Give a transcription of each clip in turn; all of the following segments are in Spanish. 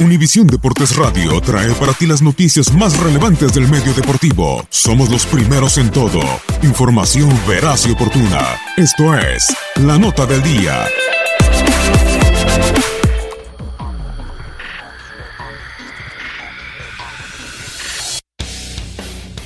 Univisión Deportes Radio trae para ti las noticias más relevantes del medio deportivo. Somos los primeros en todo. Información veraz y oportuna. Esto es La Nota del Día.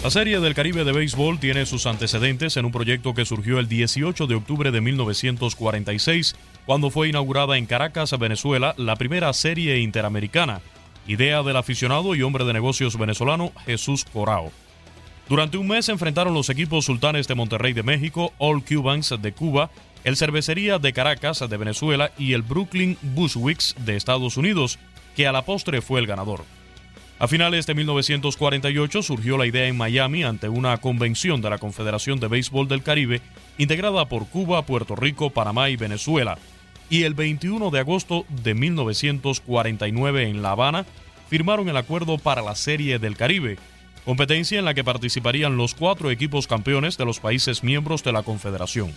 La Serie del Caribe de Béisbol tiene sus antecedentes en un proyecto que surgió el 18 de octubre de 1946, cuando fue inaugurada en Caracas, Venezuela, la primera serie interamericana, idea del aficionado y hombre de negocios venezolano Jesús Corao. Durante un mes enfrentaron los equipos Sultanes de Monterrey de México, All Cubans de Cuba, el Cervecería de Caracas de Venezuela y el Brooklyn Bushwicks de Estados Unidos, que a la postre fue el ganador. A finales de 1948 surgió la idea en Miami ante una convención de la Confederación de Béisbol del Caribe integrada por Cuba, Puerto Rico, Panamá y Venezuela. Y el 21 de agosto de 1949 en La Habana firmaron el acuerdo para la Serie del Caribe, competencia en la que participarían los cuatro equipos campeones de los países miembros de la Confederación.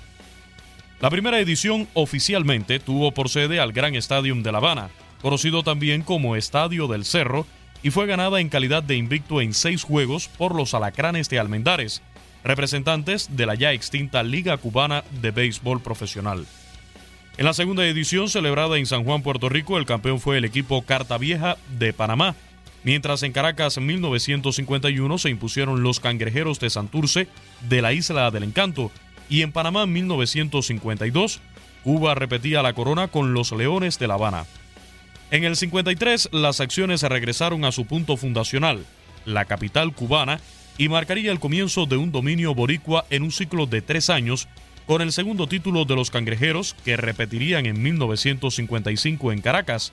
La primera edición oficialmente tuvo por sede al Gran Stadium de La Habana, conocido también como Estadio del Cerro, y fue ganada en calidad de invicto en seis juegos por los Alacranes de Almendares, representantes de la ya extinta Liga Cubana de Béisbol Profesional. En la segunda edición celebrada en San Juan, Puerto Rico, el campeón fue el equipo Carta Vieja de Panamá, mientras en Caracas en 1951 se impusieron los Cangrejeros de Santurce de la Isla del Encanto y en Panamá en 1952 Cuba repetía la corona con los Leones de La Habana. En el 53 las acciones regresaron a su punto fundacional, la capital cubana, y marcaría el comienzo de un dominio boricua en un ciclo de tres años, con el segundo título de los cangrejeros que repetirían en 1955 en Caracas,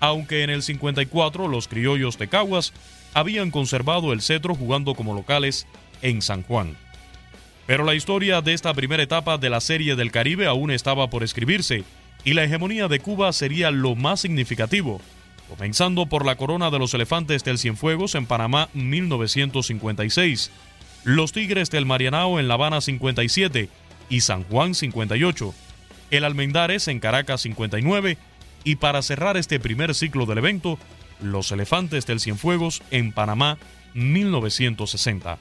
aunque en el 54 los criollos de Caguas habían conservado el cetro jugando como locales en San Juan. Pero la historia de esta primera etapa de la Serie del Caribe aún estaba por escribirse, y la hegemonía de Cuba sería lo más significativo, comenzando por la corona de los elefantes del Cienfuegos en Panamá 1956, los Tigres del Marianao en La Habana 57 y San Juan 58, el Almendares en Caracas 59 y para cerrar este primer ciclo del evento, los elefantes del Cienfuegos en Panamá 1960.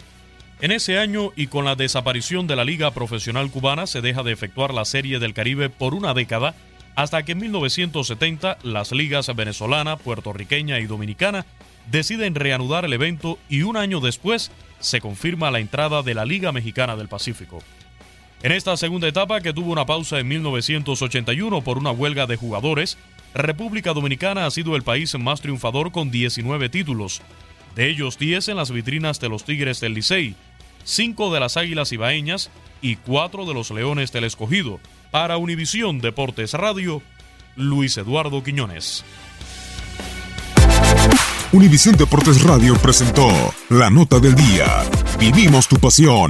En ese año y con la desaparición de la Liga Profesional Cubana se deja de efectuar la Serie del Caribe por una década hasta que en 1970 las ligas venezolana, puertorriqueña y dominicana deciden reanudar el evento y un año después se confirma la entrada de la Liga Mexicana del Pacífico. En esta segunda etapa, que tuvo una pausa en 1981 por una huelga de jugadores, República Dominicana ha sido el país más triunfador con 19 títulos, de ellos 10 en las vitrinas de los Tigres del Licey, 5 de las Águilas Ibaeñas y 4 de los Leones del Escogido, para Univisión Deportes Radio, Luis Eduardo Quiñones. Univisión Deportes Radio presentó la nota del día. Vivimos tu pasión.